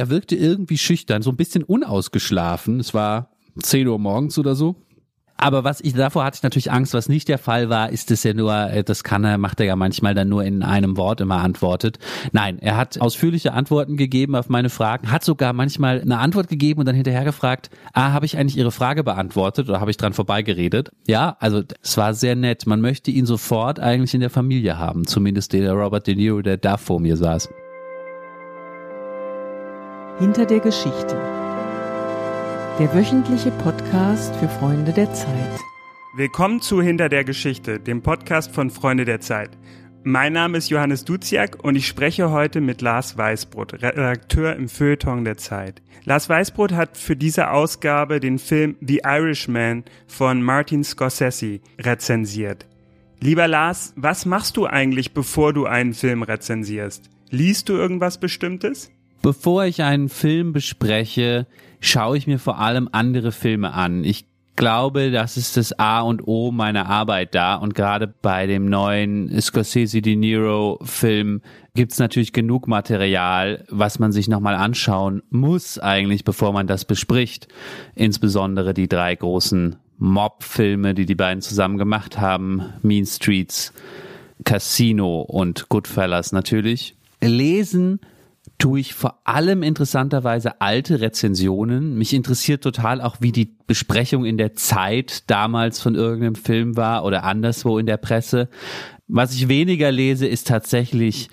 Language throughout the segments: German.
Er wirkte irgendwie schüchtern, so ein bisschen unausgeschlafen. Es war 10 Uhr morgens oder so. Aber was ich davor hatte ich natürlich Angst, was nicht der Fall war, ist es ja nur, äh, das kann er, macht er ja manchmal dann nur in einem Wort immer antwortet. Nein, er hat ausführliche Antworten gegeben auf meine Fragen, hat sogar manchmal eine Antwort gegeben und dann hinterher gefragt, ah, habe ich eigentlich Ihre Frage beantwortet oder habe ich dran vorbeigeredet? Ja, also es war sehr nett. Man möchte ihn sofort eigentlich in der Familie haben, zumindest der Robert De Niro, der da vor mir saß. Hinter der Geschichte der wöchentliche Podcast für Freunde der Zeit. Willkommen zu Hinter der Geschichte, dem Podcast von Freunde der Zeit. Mein Name ist Johannes Duziak und ich spreche heute mit Lars Weißbrot, Redakteur im Feuilleton der Zeit. Lars Weißbrot hat für diese Ausgabe den Film The Irishman von Martin Scorsese rezensiert. Lieber Lars, was machst du eigentlich, bevor du einen Film rezensierst? Liest du irgendwas Bestimmtes? Bevor ich einen Film bespreche, schaue ich mir vor allem andere Filme an. Ich glaube, das ist das A und O meiner Arbeit da. Und gerade bei dem neuen Scorsese De Niro Film gibt's natürlich genug Material, was man sich nochmal anschauen muss eigentlich, bevor man das bespricht. Insbesondere die drei großen Mob-Filme, die die beiden zusammen gemacht haben. Mean Streets, Casino und Goodfellas natürlich. Lesen tue ich vor allem interessanterweise alte Rezensionen. Mich interessiert total auch, wie die Besprechung in der Zeit damals von irgendeinem Film war oder anderswo in der Presse. Was ich weniger lese, ist tatsächlich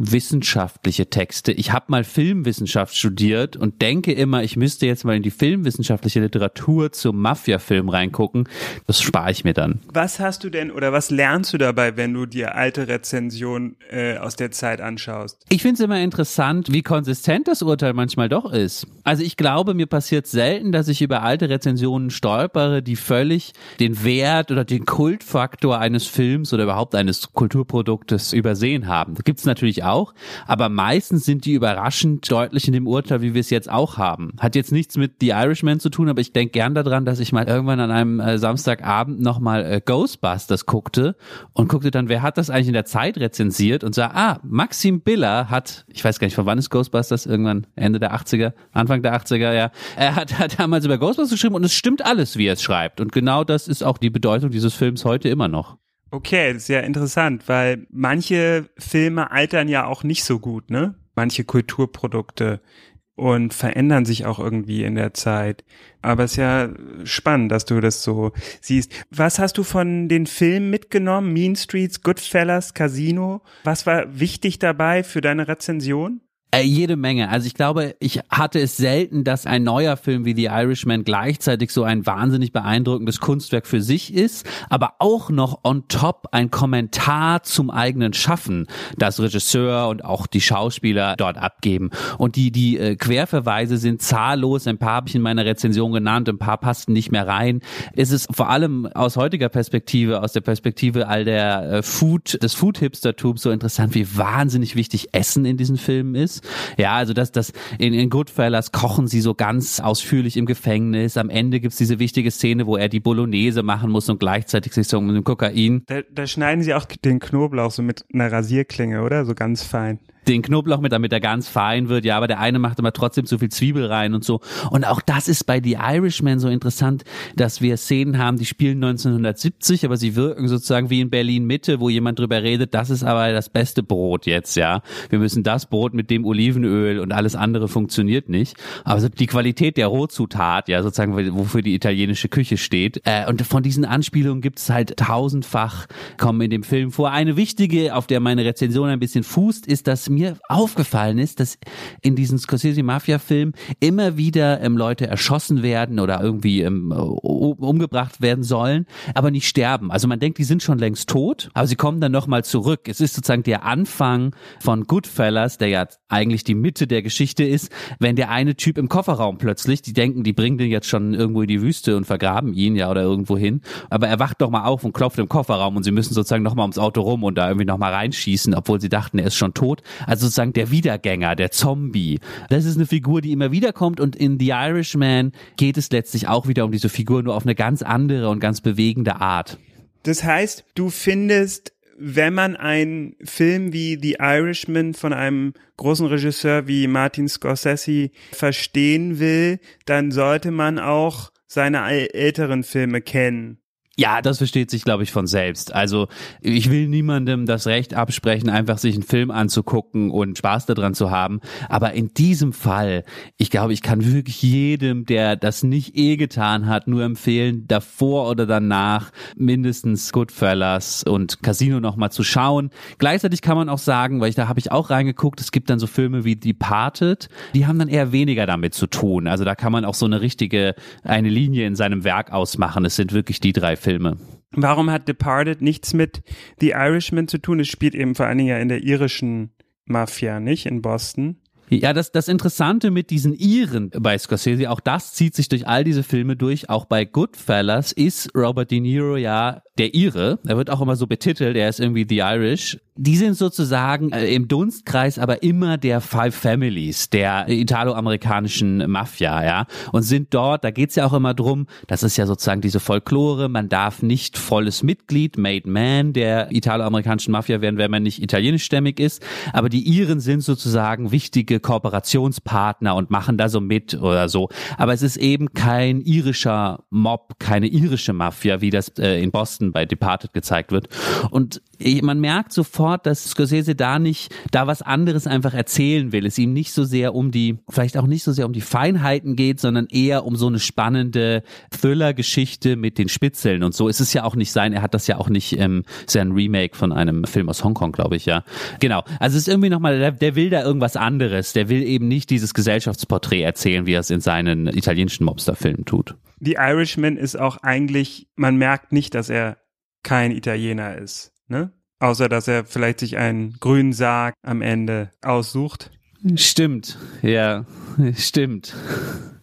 wissenschaftliche Texte. Ich habe mal Filmwissenschaft studiert und denke immer, ich müsste jetzt mal in die filmwissenschaftliche Literatur zum Mafia-Film reingucken. Das spare ich mir dann. Was hast du denn oder was lernst du dabei, wenn du dir alte Rezensionen äh, aus der Zeit anschaust? Ich finde es immer interessant, wie konsistent das Urteil manchmal doch ist. Also ich glaube, mir passiert selten, dass ich über alte Rezensionen stolpere, die völlig den Wert oder den Kultfaktor eines Films oder überhaupt eines Kulturproduktes übersehen haben. Da gibt es natürlich auch auch, aber meistens sind die überraschend deutlich in dem Urteil, wie wir es jetzt auch haben. Hat jetzt nichts mit The Irishman zu tun, aber ich denke gern daran, dass ich mal irgendwann an einem äh, Samstagabend nochmal äh, Ghostbusters guckte und guckte dann, wer hat das eigentlich in der Zeit rezensiert und sah, ah, Maxim Biller hat, ich weiß gar nicht, von wann ist Ghostbusters, irgendwann Ende der 80er, Anfang der 80er, ja, er hat, hat damals über Ghostbusters geschrieben und es stimmt alles, wie er es schreibt. Und genau das ist auch die Bedeutung dieses Films heute immer noch. Okay, sehr interessant, weil manche Filme altern ja auch nicht so gut, ne? Manche Kulturprodukte und verändern sich auch irgendwie in der Zeit. Aber es ist ja spannend, dass du das so siehst. Was hast du von den Filmen mitgenommen? Mean Streets, Goodfellas, Casino? Was war wichtig dabei für deine Rezension? Äh, jede Menge. Also ich glaube, ich hatte es selten, dass ein neuer Film wie The Irishman gleichzeitig so ein wahnsinnig beeindruckendes Kunstwerk für sich ist, aber auch noch on top ein Kommentar zum eigenen Schaffen, das Regisseur und auch die Schauspieler dort abgeben. Und die, die äh, Querverweise sind zahllos. Ein paar habe ich in meiner Rezension genannt, ein paar passten nicht mehr rein. Es ist vor allem aus heutiger Perspektive, aus der Perspektive all der äh, Food, des Food-Hipstertums so interessant, wie wahnsinnig wichtig Essen in diesen Filmen ist. Ja, also das, das in, in Goodfellas kochen sie so ganz ausführlich im Gefängnis. Am Ende gibt's diese wichtige Szene, wo er die Bolognese machen muss und gleichzeitig sich so mit dem Kokain. Da, da schneiden sie auch den Knoblauch so mit einer Rasierklinge, oder? So ganz fein den Knoblauch mit, damit er ganz fein wird. Ja, aber der eine macht immer trotzdem zu viel Zwiebel rein und so. Und auch das ist bei The Irishman so interessant, dass wir Szenen haben, die spielen 1970, aber sie wirken sozusagen wie in Berlin Mitte, wo jemand drüber redet, das ist aber das beste Brot jetzt, ja. Wir müssen das Brot mit dem Olivenöl und alles andere funktioniert nicht. Aber die Qualität der Rohzutat, ja, sozusagen, wofür die italienische Küche steht. Äh, und von diesen Anspielungen gibt es halt tausendfach, kommen in dem Film vor. Eine wichtige, auf der meine Rezension ein bisschen fußt, ist, dass mir aufgefallen ist, dass in diesen Scorsese-Mafia-Filmen immer wieder ähm, Leute erschossen werden oder irgendwie ähm, umgebracht werden sollen, aber nicht sterben. Also man denkt, die sind schon längst tot, aber sie kommen dann nochmal zurück. Es ist sozusagen der Anfang von Goodfellas, der ja eigentlich die Mitte der Geschichte ist, wenn der eine Typ im Kofferraum plötzlich, die denken, die bringen den jetzt schon irgendwo in die Wüste und vergraben ihn ja oder irgendwo hin, aber er wacht doch mal auf und klopft im Kofferraum und sie müssen sozusagen nochmal ums Auto rum und da irgendwie nochmal reinschießen, obwohl sie dachten, er ist schon tot. Also sozusagen der Wiedergänger, der Zombie. Das ist eine Figur, die immer wieder kommt und in The Irishman geht es letztlich auch wieder um diese Figur, nur auf eine ganz andere und ganz bewegende Art. Das heißt, du findest wenn man einen Film wie The Irishman von einem großen Regisseur wie Martin Scorsese verstehen will, dann sollte man auch seine älteren Filme kennen. Ja, das versteht sich, glaube ich, von selbst. Also ich will niemandem das Recht absprechen, einfach sich einen Film anzugucken und Spaß daran zu haben. Aber in diesem Fall, ich glaube, ich kann wirklich jedem, der das nicht eh getan hat, nur empfehlen, davor oder danach mindestens Goodfellas und Casino nochmal zu schauen. Gleichzeitig kann man auch sagen, weil ich da habe ich auch reingeguckt, es gibt dann so Filme wie Departed, die haben dann eher weniger damit zu tun. Also da kann man auch so eine richtige, eine Linie in seinem Werk ausmachen. Es sind wirklich die drei Filme Filme. Warum hat Departed nichts mit The Irishman zu tun? Es spielt eben vor allen Dingen ja in der irischen Mafia, nicht? In Boston. Ja, das, das Interessante mit diesen Iren bei Scorsese, auch das zieht sich durch all diese Filme durch, auch bei Goodfellas ist Robert De Niro ja der Ire. Er wird auch immer so betitelt, er ist irgendwie The Irish. Die sind sozusagen äh, im Dunstkreis aber immer der Five Families, der italo-amerikanischen Mafia, ja. Und sind dort, da geht's ja auch immer drum, das ist ja sozusagen diese Folklore, man darf nicht volles Mitglied, Made Man der italo-amerikanischen Mafia werden, wenn man nicht italienischstämmig ist. Aber die Iren sind sozusagen wichtige Kooperationspartner und machen da so mit oder so. Aber es ist eben kein irischer Mob, keine irische Mafia, wie das äh, in Boston bei Departed gezeigt wird. Und man merkt sofort, dass Scorsese da nicht, da was anderes einfach erzählen will. Es ihm nicht so sehr um die, vielleicht auch nicht so sehr um die Feinheiten geht, sondern eher um so eine spannende Thriller-Geschichte mit den Spitzeln und so. Es ist ja auch nicht sein, er hat das ja auch nicht, ähm, ist ja ein Remake von einem Film aus Hongkong, glaube ich, ja. Genau. Also es ist irgendwie nochmal, der, der will da irgendwas anderes. Der will eben nicht dieses Gesellschaftsporträt erzählen, wie er es in seinen italienischen Mobsterfilmen tut. The Irishman ist auch eigentlich, man merkt nicht, dass er kein Italiener ist, ne? Außer dass er vielleicht sich einen grünen Sarg am Ende aussucht. Stimmt, ja, stimmt.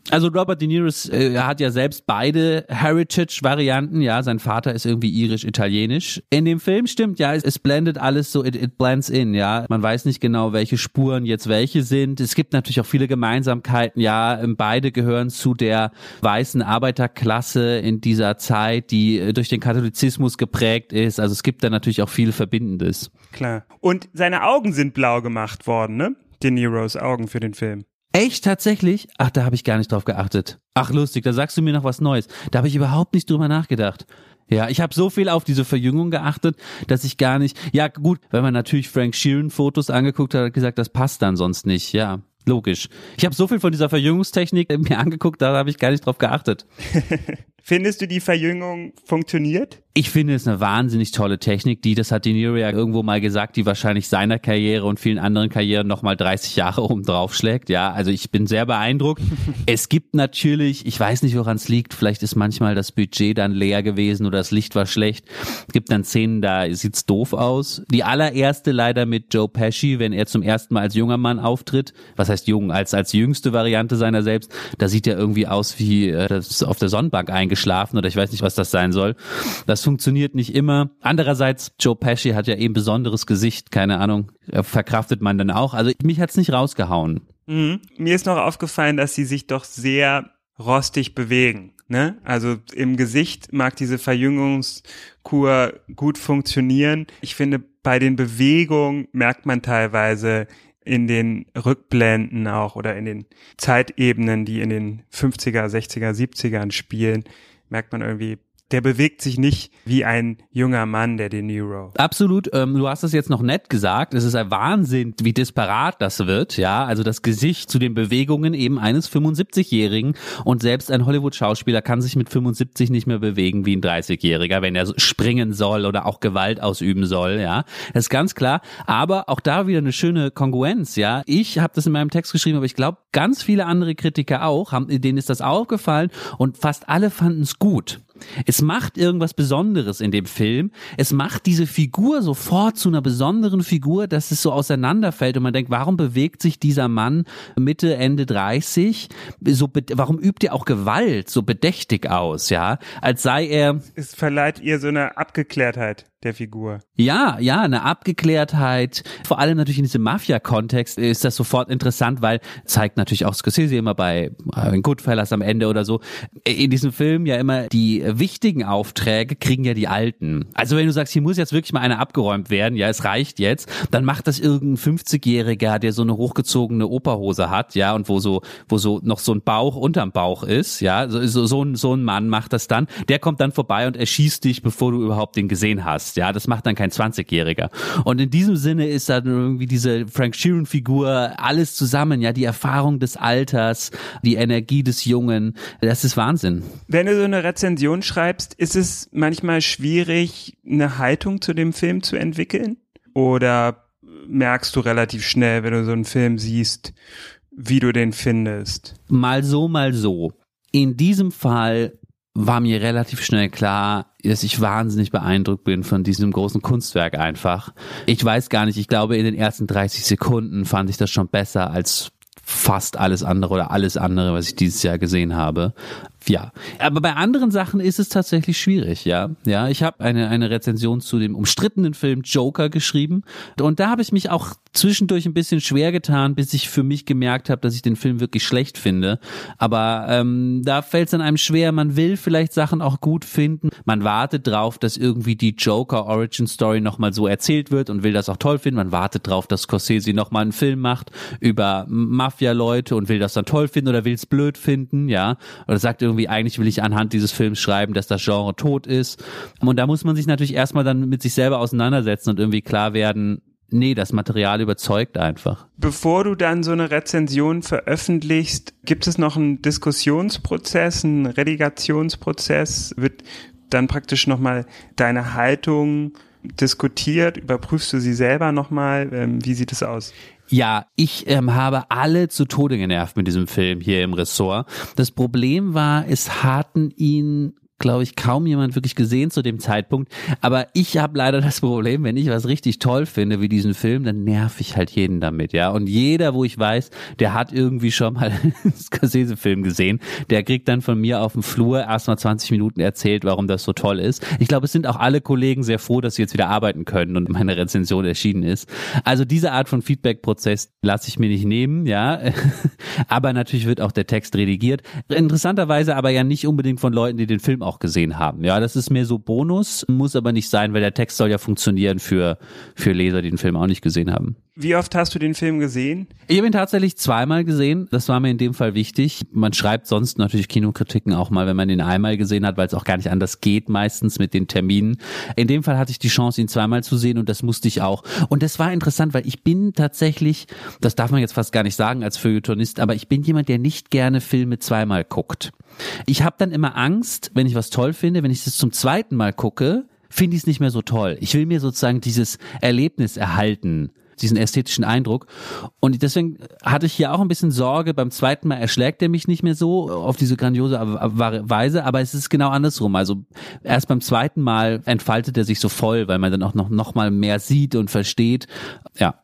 Also Robert De Niro äh, hat ja selbst beide Heritage-Varianten, ja, sein Vater ist irgendwie irisch-italienisch. In dem Film stimmt, ja, es, es blendet alles so, it, it, blends in, ja. Man weiß nicht genau, welche Spuren jetzt welche sind. Es gibt natürlich auch viele Gemeinsamkeiten, ja, ähm, beide gehören zu der weißen Arbeiterklasse in dieser Zeit, die äh, durch den Katholizismus geprägt ist. Also es gibt da natürlich auch viel Verbindendes. Klar. Und seine Augen sind blau gemacht worden, ne? De Niros Augen für den Film. Echt tatsächlich? Ach, da habe ich gar nicht drauf geachtet. Ach, lustig, da sagst du mir noch was Neues. Da habe ich überhaupt nicht drüber nachgedacht. Ja, ich habe so viel auf diese Verjüngung geachtet, dass ich gar nicht. Ja, gut, wenn man natürlich Frank Sheeran Fotos angeguckt hat, hat gesagt, das passt dann sonst nicht. Ja, logisch. Ich habe so viel von dieser Verjüngungstechnik mir angeguckt, da habe ich gar nicht drauf geachtet. Findest du die Verjüngung funktioniert? Ich finde es eine wahnsinnig tolle Technik, die, das hat De Niro ja irgendwo mal gesagt, die wahrscheinlich seiner Karriere und vielen anderen Karrieren nochmal 30 Jahre oben drauf schlägt. Ja, also ich bin sehr beeindruckt. es gibt natürlich, ich weiß nicht, woran es liegt, vielleicht ist manchmal das Budget dann leer gewesen oder das Licht war schlecht. Es gibt dann Szenen, da sieht's doof aus. Die allererste leider mit Joe Pesci, wenn er zum ersten Mal als junger Mann auftritt. Was heißt jung? Als, als jüngste Variante seiner selbst. Da sieht er irgendwie aus wie äh, das auf der Sonnenbank eingeschlafen oder ich weiß nicht, was das sein soll. Das funktioniert nicht immer. Andererseits, Joe Pesci hat ja eben besonderes Gesicht, keine Ahnung, äh, verkraftet man dann auch. Also mich hat's nicht rausgehauen. Mhm. Mir ist noch aufgefallen, dass sie sich doch sehr rostig bewegen. Ne? Also im Gesicht mag diese Verjüngungskur gut funktionieren. Ich finde, bei den Bewegungen merkt man teilweise in den Rückblenden auch oder in den Zeitebenen, die in den 50er, 60er, 70ern spielen, merkt man irgendwie, der bewegt sich nicht wie ein junger Mann, der De Niro. Absolut. Ähm, du hast es jetzt noch nett gesagt. Es ist ein Wahnsinn, wie disparat das wird. Ja, also das Gesicht zu den Bewegungen eben eines 75-Jährigen und selbst ein Hollywood-Schauspieler kann sich mit 75 nicht mehr bewegen wie ein 30-Jähriger, wenn er springen soll oder auch Gewalt ausüben soll. Ja, das ist ganz klar. Aber auch da wieder eine schöne Kongruenz. Ja, ich habe das in meinem Text geschrieben, aber ich glaube, ganz viele andere Kritiker auch, haben, denen ist das aufgefallen und fast alle fanden es gut. Es macht irgendwas Besonderes in dem Film. Es macht diese Figur sofort zu einer besonderen Figur, dass es so auseinanderfällt und man denkt, warum bewegt sich dieser Mann Mitte, Ende 30? So, warum übt er auch Gewalt so bedächtig aus, ja? Als sei er. Es verleiht ihr so eine Abgeklärtheit. Der Figur. Ja, ja, eine Abgeklärtheit. Vor allem natürlich in diesem Mafia-Kontext ist das sofort interessant, weil zeigt natürlich auch Scorsese immer bei äh, Goodfellas am Ende oder so. In diesem Film ja immer die wichtigen Aufträge kriegen ja die Alten. Also wenn du sagst, hier muss jetzt wirklich mal einer abgeräumt werden, ja, es reicht jetzt, dann macht das irgendein 50-Jähriger, der so eine hochgezogene Operhose hat, ja, und wo so, wo so noch so ein Bauch unterm Bauch ist, ja, so, so, so, ein, so ein Mann macht das dann. Der kommt dann vorbei und erschießt dich, bevor du überhaupt den gesehen hast, ja, das macht dann kein 20-Jähriger. Und in diesem Sinne ist dann irgendwie diese Frank Sheeran-Figur alles zusammen, ja, die Erfahrung des Alters, die Energie des Jungen, das ist Wahnsinn. Wenn du so eine Rezension schreibst, ist es manchmal schwierig, eine Haltung zu dem Film zu entwickeln? Oder merkst du relativ schnell, wenn du so einen Film siehst, wie du den findest? Mal so, mal so. In diesem Fall war mir relativ schnell klar, dass ich wahnsinnig beeindruckt bin von diesem großen Kunstwerk einfach. Ich weiß gar nicht, ich glaube in den ersten 30 Sekunden fand ich das schon besser als fast alles andere oder alles andere, was ich dieses Jahr gesehen habe ja. Aber bei anderen Sachen ist es tatsächlich schwierig, ja. Ja, ich habe eine, eine Rezension zu dem umstrittenen Film Joker geschrieben und da habe ich mich auch zwischendurch ein bisschen schwer getan, bis ich für mich gemerkt habe, dass ich den Film wirklich schlecht finde. Aber ähm, da fällt es an einem schwer, man will vielleicht Sachen auch gut finden. Man wartet drauf, dass irgendwie die Joker Origin Story nochmal so erzählt wird und will das auch toll finden. Man wartet drauf, dass Scorsese nochmal einen Film macht über Mafia-Leute und will das dann toll finden oder will es blöd finden, ja. Oder sagt irgendwie, irgendwie, eigentlich will ich anhand dieses Films schreiben, dass das Genre tot ist. Und da muss man sich natürlich erstmal dann mit sich selber auseinandersetzen und irgendwie klar werden, nee, das Material überzeugt einfach. Bevor du dann so eine Rezension veröffentlichst, gibt es noch einen Diskussionsprozess, einen Redigationsprozess? Wird dann praktisch nochmal deine Haltung diskutiert? Überprüfst du sie selber nochmal? Ähm, wie sieht es aus? Ja, ich ähm, habe alle zu Tode genervt mit diesem Film hier im Ressort. Das Problem war, es hatten ihn glaube ich, kaum jemand wirklich gesehen zu dem Zeitpunkt. Aber ich habe leider das Problem, wenn ich was richtig toll finde, wie diesen Film, dann nerv ich halt jeden damit, ja. Und jeder, wo ich weiß, der hat irgendwie schon mal einen Scorsese-Film gesehen, der kriegt dann von mir auf dem Flur erstmal 20 Minuten erzählt, warum das so toll ist. Ich glaube, es sind auch alle Kollegen sehr froh, dass sie jetzt wieder arbeiten können und meine Rezension erschienen ist. Also diese Art von Feedback-Prozess lasse ich mir nicht nehmen, ja. aber natürlich wird auch der Text redigiert. Interessanterweise aber ja nicht unbedingt von Leuten, die den Film auch gesehen haben. Ja, das ist mehr so Bonus, muss aber nicht sein, weil der Text soll ja funktionieren für, für Leser, die den Film auch nicht gesehen haben. Wie oft hast du den Film gesehen? Ich habe ihn tatsächlich zweimal gesehen. Das war mir in dem Fall wichtig. Man schreibt sonst natürlich Kinokritiken auch mal, wenn man ihn einmal gesehen hat, weil es auch gar nicht anders geht meistens mit den Terminen. In dem Fall hatte ich die Chance, ihn zweimal zu sehen und das musste ich auch. Und das war interessant, weil ich bin tatsächlich, das darf man jetzt fast gar nicht sagen als Feuilletonist, aber ich bin jemand, der nicht gerne Filme zweimal guckt. Ich habe dann immer Angst, wenn ich was toll finde, wenn ich es zum zweiten Mal gucke, finde ich es nicht mehr so toll. Ich will mir sozusagen dieses Erlebnis erhalten diesen ästhetischen Eindruck. Und deswegen hatte ich hier auch ein bisschen Sorge. Beim zweiten Mal erschlägt er mich nicht mehr so auf diese grandiose Weise, aber es ist genau andersrum. Also erst beim zweiten Mal entfaltet er sich so voll, weil man dann auch noch, noch mal mehr sieht und versteht. Ja.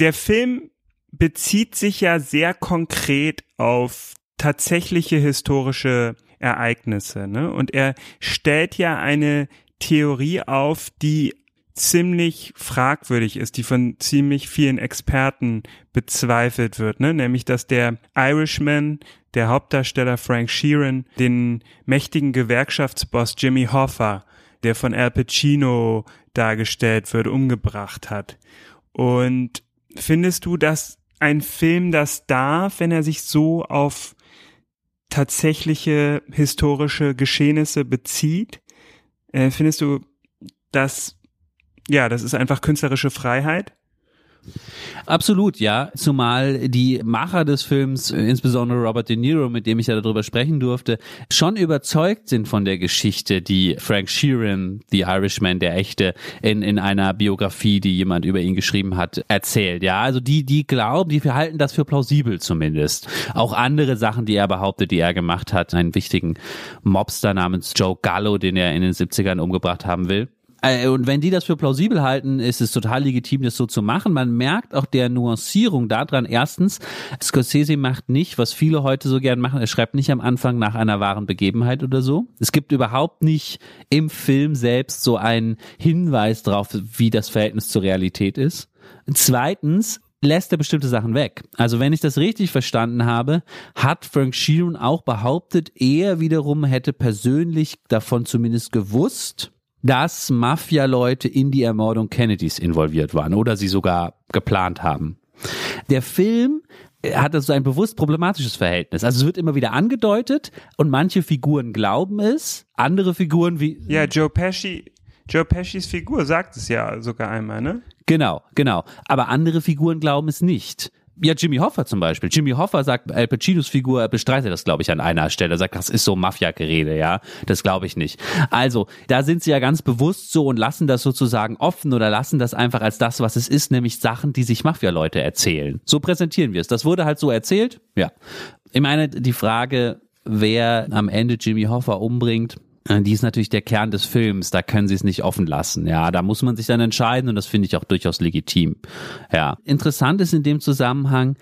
Der Film bezieht sich ja sehr konkret auf tatsächliche historische Ereignisse, ne? Und er stellt ja eine Theorie auf, die ziemlich fragwürdig ist, die von ziemlich vielen Experten bezweifelt wird, ne? nämlich dass der Irishman, der Hauptdarsteller Frank Sheeran, den mächtigen Gewerkschaftsboss Jimmy Hoffa, der von Al Pacino dargestellt wird, umgebracht hat. Und findest du, dass ein Film das darf, wenn er sich so auf tatsächliche historische Geschehnisse bezieht? Äh, findest du, dass ja, das ist einfach künstlerische Freiheit. Absolut, ja. Zumal die Macher des Films, insbesondere Robert De Niro, mit dem ich ja darüber sprechen durfte, schon überzeugt sind von der Geschichte, die Frank Sheeran, The Irishman, der Echte, in, in einer Biografie, die jemand über ihn geschrieben hat, erzählt. Ja, also die, die glauben, die halten das für plausibel zumindest. Auch andere Sachen, die er behauptet, die er gemacht hat, einen wichtigen Mobster namens Joe Gallo, den er in den 70ern umgebracht haben will Äh, und wenn die das für plausibel halten, ist es total legitim, das so zu machen. Man merkt auch der Nuancierung daran. Erstens, Scorsese macht nicht, was viele heute so gern machen. Er schreibt nicht am Anfang nach einer wahren Begebenheit oder so. Es gibt überhaupt nicht im Film selbst so einen Hinweis darauf, wie das Verhältnis zur Realität ist. Zweitens, lässt er bestimmte Sachen weg. Also wenn ich das richtig verstanden habe, hat Frank Sheeran auch behauptet, er wiederum hätte persönlich davon zumindest gewusst, dass Mafia-Leute in die Ermordung Kennedys involviert waren oder sie sogar geplant haben. Der Film hat also ein bewusst problematisches Verhältnis. Also es wird immer wieder angedeutet und manche Figuren glauben es, andere Figuren wie Ja, Joe Pesci Joe Pescis Figur sagt es ja sogar einmal, ne? Genau, genau. Aber andere Figuren glauben es nicht. Ja, Jimmy Hoffa zum Beispiel. Jimmy Hoffa sagt, Al Pacinos Figur bestreitet das, glaube ich, an einer Stelle. Er sagt, das ist so Mafia-Gerede, ja. Das glaube ich nicht. Also, da sind sie ja ganz bewusst so und lassen das sozusagen offen oder lassen das einfach als das, was es ist, nämlich Sachen, die sich Mafia-Leute erzählen. So präsentieren wir es. Das wurde halt so erzählt. Ja. Ich meine, die Frage, wer am Ende Jimmy Hoffa umbringt, die ist natürlich der Kern des Films, da können sie es nicht offen lassen. Ja, da muss man sich dann entscheiden und das finde ich auch durchaus legitim. Ja, interessant ist in dem Zusammenhang,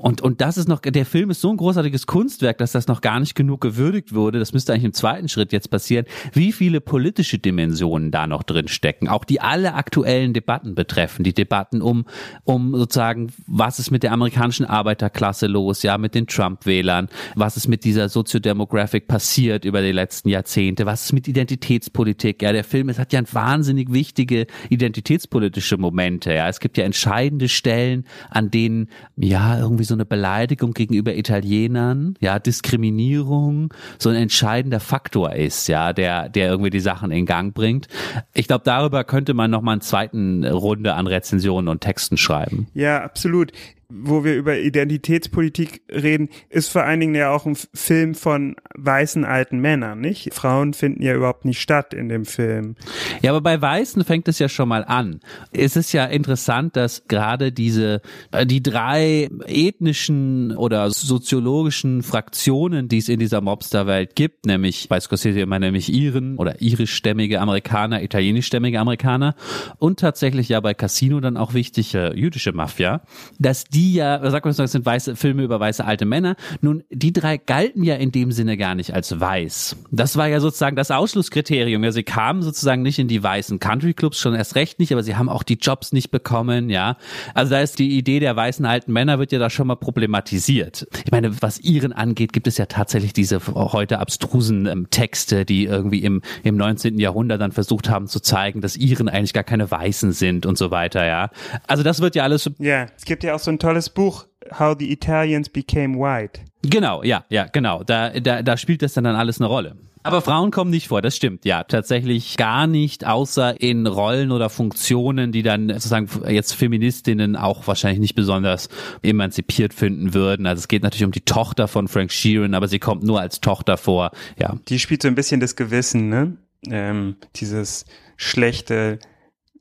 und, und das ist noch, der Film ist so ein großartiges Kunstwerk, dass das noch gar nicht genug gewürdigt wurde. Das müsste eigentlich im zweiten Schritt jetzt passieren. Wie viele politische Dimensionen da noch drin stecken, auch die alle aktuellen Debatten betreffen. Die Debatten um, um sozusagen, was ist mit der amerikanischen Arbeiterklasse los, ja, mit den Trump-Wählern, was ist mit dieser Soziodemographic passiert über die letzten Jahrzehnte, was ist mit Identitätspolitik, ja, der Film, es hat ja wahnsinnig wichtige identitätspolitische Momente, ja. Es gibt ja entscheidende Stellen, an denen, ja, irgendwie so eine Beleidigung gegenüber Italienern, ja, Diskriminierung so ein entscheidender Faktor ist, ja, der, der irgendwie die Sachen in Gang bringt. Ich glaube, darüber könnte man noch mal eine zweiten Runde an Rezensionen und Texten schreiben. Ja, absolut wo wir über Identitätspolitik reden, ist vor allen Dingen ja auch ein Film von weißen alten Männern, nicht? Frauen finden ja überhaupt nicht statt in dem Film. Ja, aber bei Weißen fängt es ja schon mal an. Es ist ja interessant, dass gerade diese, äh, die drei ethnischen oder soziologischen Fraktionen, die es in dieser Mobsterwelt gibt, nämlich bei Scorsese immer nämlich Iren oder irischstämmige Amerikaner, italienischstämmige Amerikaner und tatsächlich ja bei Casino dann auch wichtige jüdische Mafia, dass die die ja, sagt man so, das sind weiße Filme über weiße alte Männer. Nun, die drei galten ja in dem Sinne gar nicht als weiß. Das war ja sozusagen das Ausschlusskriterium. Ja, sie kamen sozusagen nicht in die weißen Country Clubs, schon erst recht nicht, aber sie haben auch die Jobs nicht bekommen, ja. Also da ist die Idee der weißen alten Männer wird ja da schon mal problematisiert. Ich meine, was ihren angeht, gibt es ja tatsächlich diese heute abstrusen ähm, Texte, die irgendwie im, im 19. Jahrhundert dann versucht haben zu zeigen, dass ihren eigentlich gar keine Weißen sind und so weiter, ja. Also das wird ja alles. Ja, es gibt ja auch so ein tolles Buch, How the Italians Became White. Genau, ja, ja, genau. Da, da, da spielt das dann, dann alles eine Rolle. Aber Frauen kommen nicht vor, das stimmt, ja, tatsächlich gar nicht, außer in Rollen oder Funktionen, die dann sozusagen jetzt Feministinnen auch wahrscheinlich nicht besonders emanzipiert finden würden. Also es geht natürlich um die Tochter von Frank Sheeran, aber sie kommt nur als Tochter vor, ja. Die spielt so ein bisschen das Gewissen, ne? Ähm, dieses schlechte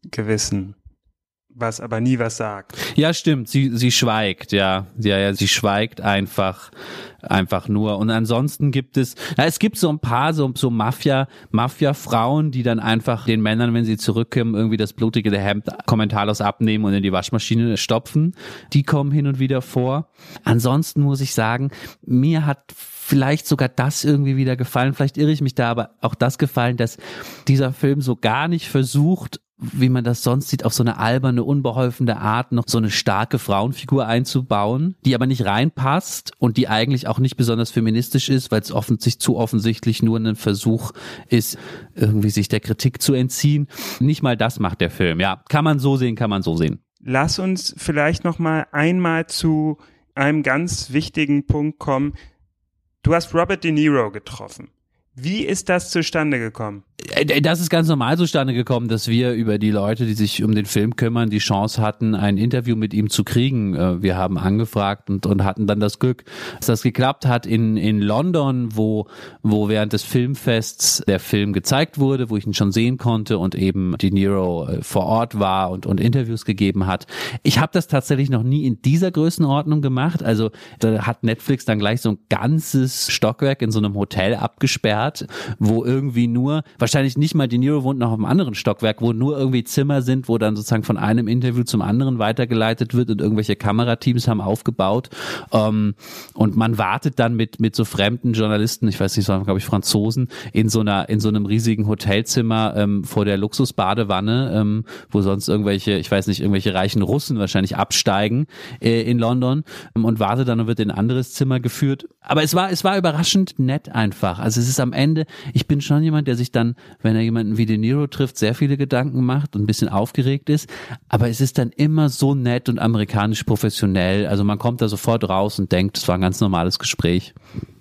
Gewissen was aber nie was sagt. Ja, stimmt. Sie, sie schweigt, ja. Ja, ja, sie schweigt einfach, einfach nur. Und ansonsten gibt es, na, es gibt so ein paar so, so Mafia, Mafia-Frauen, die dann einfach den Männern, wenn sie zurückkommen, irgendwie das blutige Hemd kommentarlos abnehmen und in die Waschmaschine stopfen. Die kommen hin und wieder vor. Ansonsten muss ich sagen, mir hat vielleicht sogar das irgendwie wieder gefallen. Vielleicht irre ich mich da, aber auch das gefallen, dass dieser Film so gar nicht versucht, wie man das sonst sieht, auf so eine alberne, unbeholfene Art noch so eine starke Frauenfigur einzubauen, die aber nicht reinpasst und die eigentlich auch nicht besonders feministisch ist, weil es offensichtlich zu offensichtlich nur ein Versuch ist, irgendwie sich der Kritik zu entziehen. Nicht mal das macht der Film. Ja, kann man so sehen, kann man so sehen. Lass uns vielleicht noch mal einmal zu einem ganz wichtigen Punkt kommen. Du hast Robert De Niro getroffen. Wie ist das zustande gekommen? Äh, äh, das ist ganz normal zustande gekommen, dass wir über die Leute, die sich um den Film kümmern, die Chance hatten, ein Interview mit ihm zu kriegen. Äh, wir haben angefragt und, und hatten dann das Glück, dass das geklappt hat in, in London, wo, wo während des Filmfests der Film gezeigt wurde, wo ich ihn schon sehen konnte und eben De Niro vor Ort war und, und Interviews gegeben hat. Ich habe das tatsächlich noch nie in dieser Größenordnung gemacht. Also da hat Netflix dann gleich so ein ganzes Stockwerk in so einem Hotel abgesperrt, wo irgendwie nur, wahrscheinlich nicht mal De Niro wohnt noch auf einem anderen Stockwerk, wo nur irgendwie Zimmer sind, wo dann sozusagen von einem Interview zum anderen weitergeleitet wird und irgendwelche Kamerateams haben aufgebaut. Ähm, und man wartet dann mit, mit so fremden Journalisten, ich weiß nicht, so glaube ich Franzosen, in so einer, in so einem riesigen Hotelzimmer ähm, vor der Luxusbadewanne, ähm, wo sonst irgendwelche, ich weiß nicht, irgendwelche reichen Russen wahrscheinlich absteigen äh, in London ähm, und wartet dann und wird in ein anderes Zimmer geführt. Aber es war, es war überraschend nett einfach. Also es ist am Ende, ich bin schon jemand, der sich dann, wenn er jemanden wie De Niro trifft, sehr viele Gedanken macht und ein bisschen aufgeregt ist. Aber es ist dann immer so nett und amerikanisch professionell. Also man kommt da sofort raus und denkt, es war ein ganz normales Gespräch.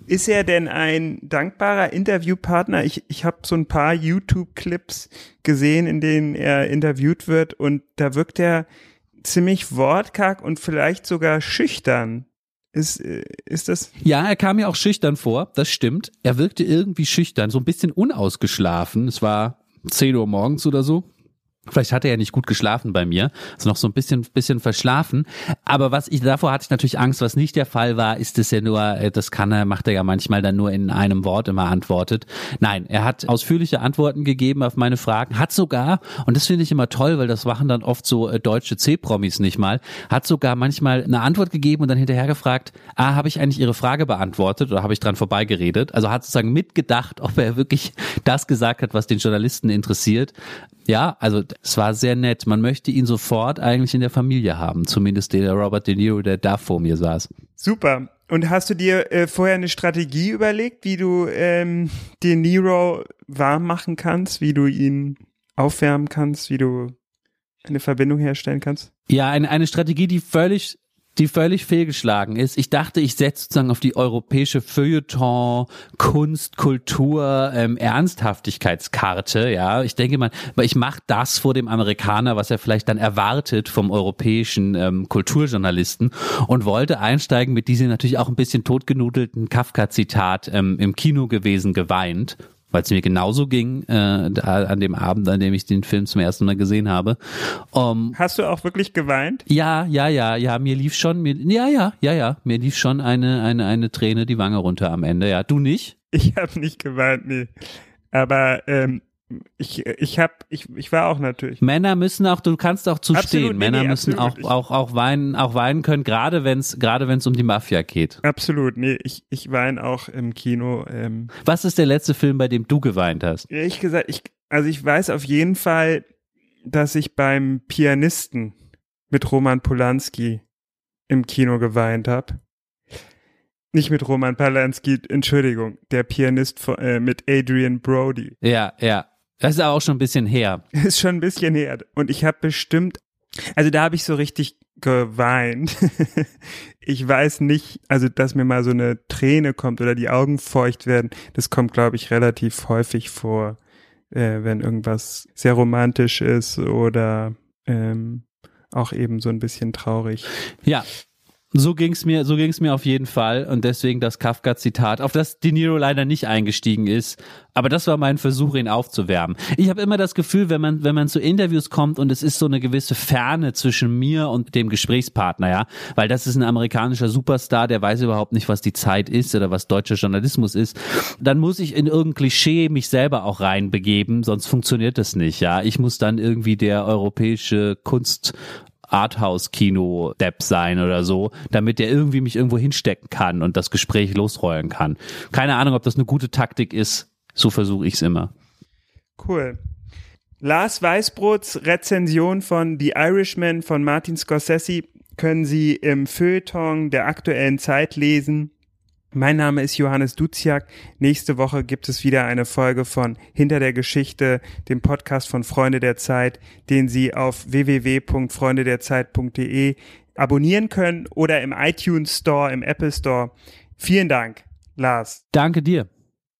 Ist er denn ein dankbarer Interviewpartner? Ich, ich habe so ein paar YouTube-Clips gesehen, in denen er interviewt wird und da wirkt er ziemlich wortkarg und vielleicht sogar schüchtern. Ist, äh, ist das? Ja, er kam mir auch schüchtern vor, das stimmt. Er wirkte irgendwie schüchtern, so ein bisschen unausgeschlafen. Es war 10 Uhr morgens oder so. Vielleicht hat er ja nicht gut geschlafen bei mir, also noch so ein bisschen, bisschen verschlafen. Aber was ich davor hatte ich natürlich Angst, was nicht der Fall war, ist es ja nur, äh, das kann er, macht er ja manchmal dann nur in einem Wort immer antwortet. Nein, er hat ausführliche Antworten gegeben auf meine Fragen, hat sogar, und das finde ich immer toll, weil das machen dann oft so äh, deutsche C-Promis nicht mal, hat sogar manchmal eine Antwort gegeben und dann hinterher gefragt, ah, habe ich eigentlich Ihre Frage beantwortet oder habe ich dran vorbeigeredet? Also hat sozusagen mitgedacht, ob er wirklich das gesagt hat, was den Journalisten interessiert. Ja, also es war sehr nett. Man möchte ihn sofort eigentlich in der Familie haben, zumindest der Robert De Niro, der da vor mir saß. Super. Und hast du dir äh, vorher eine Strategie überlegt, wie du ähm, De Niro warm machen kannst, wie du ihn aufwärmen kannst, wie du eine Verbindung herstellen kannst? Ja, eine, eine Strategie, die völlig die völlig fehlgeschlagen ist. Ich dachte, ich setze sozusagen auf die europäische Feuilleton, Kunst, Kultur, ähm, Ernsthaftigkeitskarte. Ja, ich denke mal, weil ich mache das vor dem Amerikaner, was er vielleicht dann erwartet vom europäischen ähm, Kulturjournalisten und wollte einsteigen mit diesem natürlich auch ein bisschen totgenudelten Kafka-Zitat ähm, im Kino gewesen, geweint weil es mir genauso ging äh, an dem Abend, an dem ich den Film zum ersten Mal gesehen habe. Um, Hast du auch wirklich geweint? Ja, ja, ja, ja, mir lief schon, mir, ja, ja, ja, ja, mir lief schon eine, eine, eine Träne die Wange runter am Ende. Ja, du nicht? Ich habe nicht geweint, nee. Aber ähm, ich, ich hab, ich, ich war auch natürlich. Männer müssen auch, du kannst auch zu absolut. Nee, Männer nee, müssen auch, auch, auch weinen, auch weinen können, gerade wenn es, gerade wenn es um die Mafia geht. Absolut, nee, ich, ich weine auch im Kino. Ähm. Was ist der letzte Film, bei dem du geweint hast? Ehrlich gesagt, ich, also ich weiß auf jeden Fall, dass ich beim Pianisten mit Roman Polanski im Kino geweint habe. Nicht mit Roman Polanski, Entschuldigung, der Pianist von, äh, mit Adrian Brody. Ja, ja. Das ist auch schon ein bisschen her. Ist schon ein bisschen her. Und ich habe bestimmt, also da habe ich so richtig geweint. ich weiß nicht, also dass mir mal so eine Träne kommt oder die Augen feucht werden. Das kommt, glaube ich, relativ häufig vor, äh, wenn irgendwas sehr romantisch ist oder ähm, auch eben so ein bisschen traurig. Ja, so ging's mir, so ging's mir auf jeden Fall und deswegen das Kafka-Zitat, auf das De Niro leider nicht eingestiegen ist. Aber das war mein Versuch, ihn aufzuwärmen. Ich habe immer das Gefühl, wenn man, wenn man zu Interviews kommt und es ist so eine gewisse Ferne zwischen mir und dem Gesprächspartner, ja, weil das ist ein amerikanischer Superstar, der weiß überhaupt nicht, was die Zeit ist oder was deutscher Journalismus ist, dann muss ich in irgendein Klischee mich selber auch reinbegeben, sonst funktioniert das nicht, ja. Ich muss dann irgendwie der europäische Kunst Arthouse-Kino-Depp sein oder so, damit der irgendwie mich irgendwo hinstecken kann und das Gespräch losrollen kann. Keine Ahnung, ob das eine gute Taktik ist. So versuche ich es immer. Cool. Lars Weißbrots Rezension von The Irishman von Martin Scorsese können Sie im Feuilleton der aktuellen Zeit lesen. Mein Name ist Johannes Duziak. Nächste Woche gibt es wieder eine Folge von Hinter der Geschichte, dem Podcast von Freunde der Zeit, den Sie auf www.freundederzeit.de abonnieren können oder im iTunes Store, im Apple Store. Vielen Dank, Lars. Danke dir.